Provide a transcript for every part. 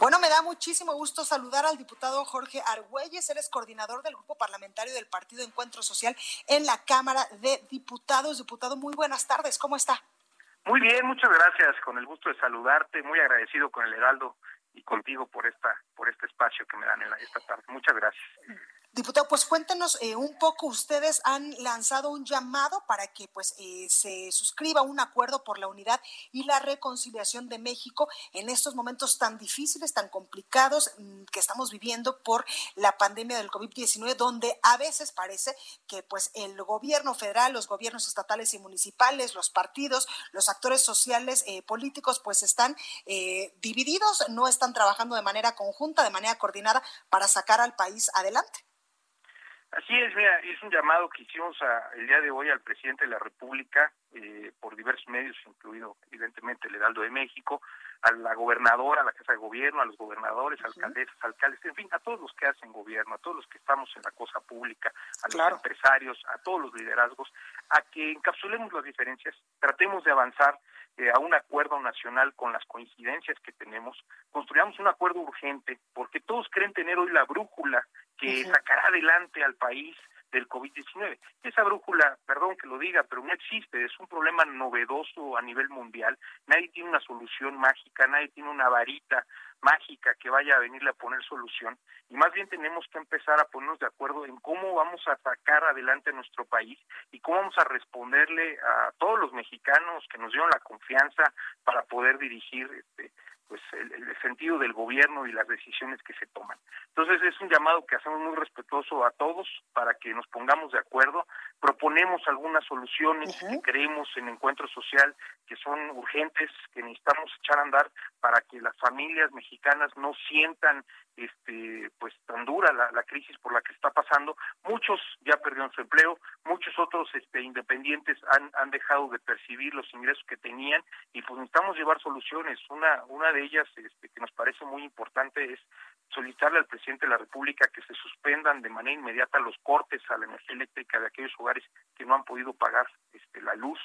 Bueno, me da muchísimo gusto saludar al diputado Jorge Argüelles. Él es coordinador del grupo parlamentario del Partido Encuentro Social en la Cámara de Diputados. Diputado, muy buenas tardes. ¿Cómo está? Muy bien, muchas gracias. Con el gusto de saludarte. Muy agradecido con el Heraldo y contigo por esta por este espacio que me dan en la, esta tarde. Muchas gracias. Diputado, pues cuéntenos eh, un poco, ustedes han lanzado un llamado para que pues eh, se suscriba un acuerdo por la unidad y la reconciliación de México en estos momentos tan difíciles, tan complicados mm, que estamos viviendo por la pandemia del COVID-19, donde a veces parece que pues el gobierno federal, los gobiernos estatales y municipales, los partidos, los actores sociales, eh, políticos, pues están divididos, no están trabajando de manera conjunta, de manera coordinada para sacar al país adelante. Así es, mira, es un llamado que hicimos el día de hoy al presidente de la República eh, por diversos medios, incluido evidentemente el Heraldo de México, a la gobernadora, a la Casa de Gobierno, a los gobernadores, alcaldesas, alcaldes, en fin, a todos los que hacen gobierno, a todos los que estamos en la cosa pública, a los empresarios, a todos los liderazgos, a que encapsulemos las diferencias, tratemos de avanzar eh, a un acuerdo nacional con las coincidencias que tenemos, construyamos un acuerdo urgente, porque todos creen tener hoy la brújula que sacará adelante al país del COVID-19. Esa brújula, perdón que lo diga, pero no existe, es un problema novedoso a nivel mundial. Nadie tiene una solución mágica, nadie tiene una varita mágica que vaya a venirle a poner solución y más bien tenemos que empezar a ponernos de acuerdo en cómo vamos a sacar adelante nuestro país y cómo vamos a responderle a todos los mexicanos que nos dieron la confianza para poder dirigir este, pues el, sentido del gobierno y las decisiones que se toman. Entonces es un llamado que hacemos muy respetuoso a todos para que nos pongamos de acuerdo, proponemos algunas soluciones que creemos en encuentro social que son urgentes, que necesitamos echar a andar para que las familias mexicanas no sientan este pues tan dura la, la crisis por la que está pasando. Muchos ya perdieron su empleo, muchos otros este independientes han, han dejado de percibir los ingresos que tenían y pues necesitamos llevar soluciones. Una una de ellas este, que nos parece muy importante es solicitarle al presidente de la República que se suspendan de manera inmediata los cortes a la energía eléctrica de aquellos hogares que no han podido pagar este, la luz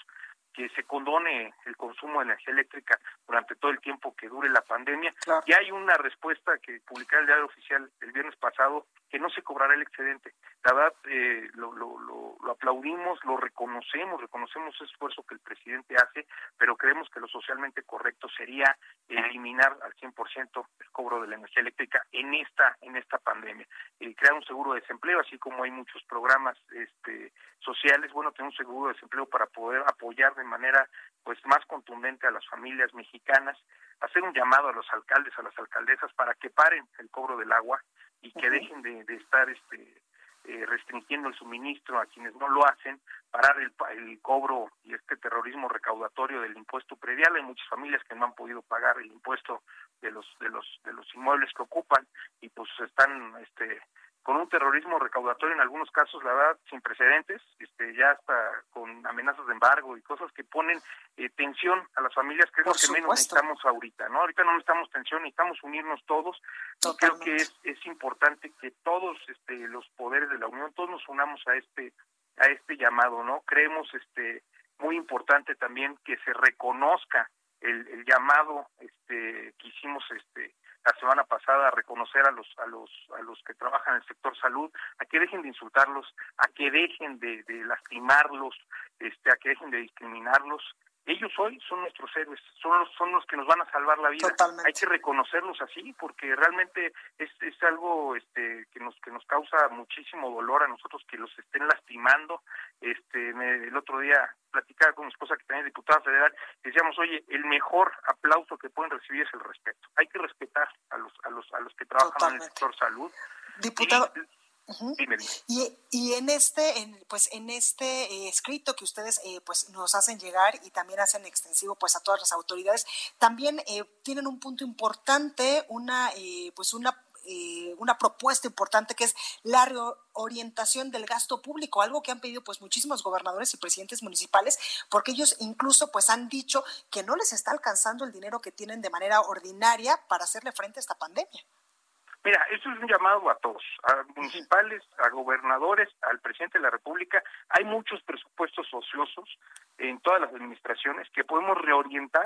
que se condone el consumo de energía eléctrica durante todo el tiempo que dure la pandemia. Y hay una respuesta que publicará el diario oficial el viernes pasado que no se cobrará el excedente. La verdad, eh, lo, lo, lo, lo, aplaudimos, lo reconocemos, reconocemos ese esfuerzo que el presidente hace, pero creemos que lo socialmente correcto sería eliminar al 100% el cobro de la energía eléctrica en esta en esta pandemia. Eh, crear un seguro de desempleo, así como hay muchos programas este, sociales, bueno, tener un seguro de desempleo para poder apoyar de manera pues más contundente a las familias mexicanas, hacer un llamado a los alcaldes, a las alcaldesas para que paren el cobro del agua, y que dejen de, de estar este eh, restringiendo el suministro a quienes no lo hacen, parar el, el cobro y este terrorismo recaudatorio del impuesto predial. Hay muchas familias que no han podido pagar el impuesto de los de los de los inmuebles que ocupan y pues están este con un terrorismo recaudatorio en algunos casos, la verdad, sin precedentes, este, ya hasta con amenazas de embargo y cosas que ponen eh, tensión a las familias, que es lo que menos necesitamos ahorita, ¿no? Ahorita no necesitamos tensión, necesitamos unirnos todos. Y creo que es, es importante que todos este, los poderes de la Unión, todos nos unamos a este, a este llamado, ¿no? Creemos este, muy importante también que se reconozca el, el llamado este, que hicimos este, la semana pasada a reconocer a los a los a los que trabajan en el sector salud a que dejen de insultarlos a que dejen de, de lastimarlos este a que dejen de discriminarlos ellos hoy son nuestros héroes, son los, son los que nos van a salvar la vida. Hay que reconocerlos así porque realmente es, es algo este, que nos que nos causa muchísimo dolor a nosotros que los estén lastimando. Este, el otro día platicaba con mi esposa que también es diputada federal, decíamos, oye, el mejor aplauso que pueden recibir es el respeto. Hay que respetar a los a los a los que trabajan en el sector salud. Diputado. Y, y, en este, en, pues en este eh, escrito que ustedes eh, pues nos hacen llegar y también hacen extensivo pues a todas las autoridades, también eh, tienen un punto importante, una pues una una propuesta importante que es la reorientación del gasto público, algo que han pedido pues muchísimos gobernadores y presidentes municipales, porque ellos incluso pues han dicho que no les está alcanzando el dinero que tienen de manera ordinaria para hacerle frente a esta pandemia. Mira, esto es un llamado a todos, a municipales, a gobernadores, al presidente de la República. Hay muchos presupuestos ociosos en todas las administraciones que podemos reorientar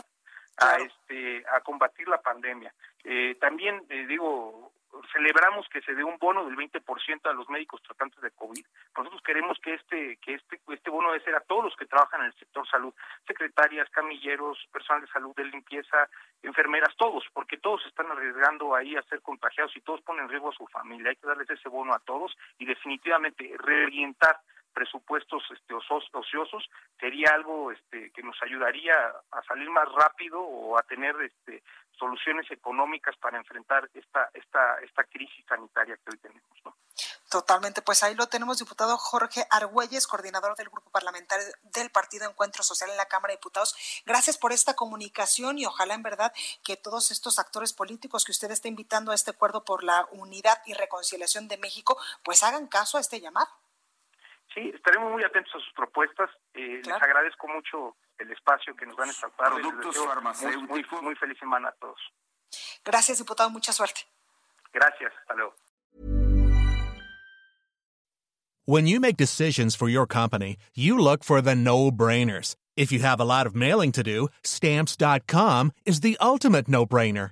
a este a combatir la pandemia. Eh, también eh, digo celebramos que se dé un bono del 20% a los médicos tratantes de COVID. Nosotros queremos que este que este este bono debe ser a todos los que trabajan en el sector salud, secretarias, camilleros, personal de salud, de limpieza, enfermeras, todos, porque todos están arriesgando ahí a ser contagiados y todos ponen en riesgo a su familia. Hay que darles ese bono a todos y definitivamente reorientar presupuestos este, ociosos sería algo este, que nos ayudaría a salir más rápido o a tener este, soluciones económicas para enfrentar esta esta esta crisis sanitaria que hoy tenemos. Totalmente, pues ahí lo tenemos, diputado Jorge Argüelles, coordinador del grupo parlamentario del Partido Encuentro Social en la Cámara de Diputados. Gracias por esta comunicación y ojalá en verdad que todos estos actores políticos que usted está invitando a este acuerdo por la unidad y reconciliación de México, pues hagan caso a este llamado. Sí, estaremos muy atentos a sus propuestas. Eh, les agradezco mucho el espacio que nos van a estar Productos farmacéuticos. Muy, muy, feliz semana a todos. Gracias, diputado. Mucha suerte. Gracias. Hasta luego. When you make decisions for your company, you look for the no-brainers. If you have a lot of mailing to do, stamps.com is the ultimate no-brainer.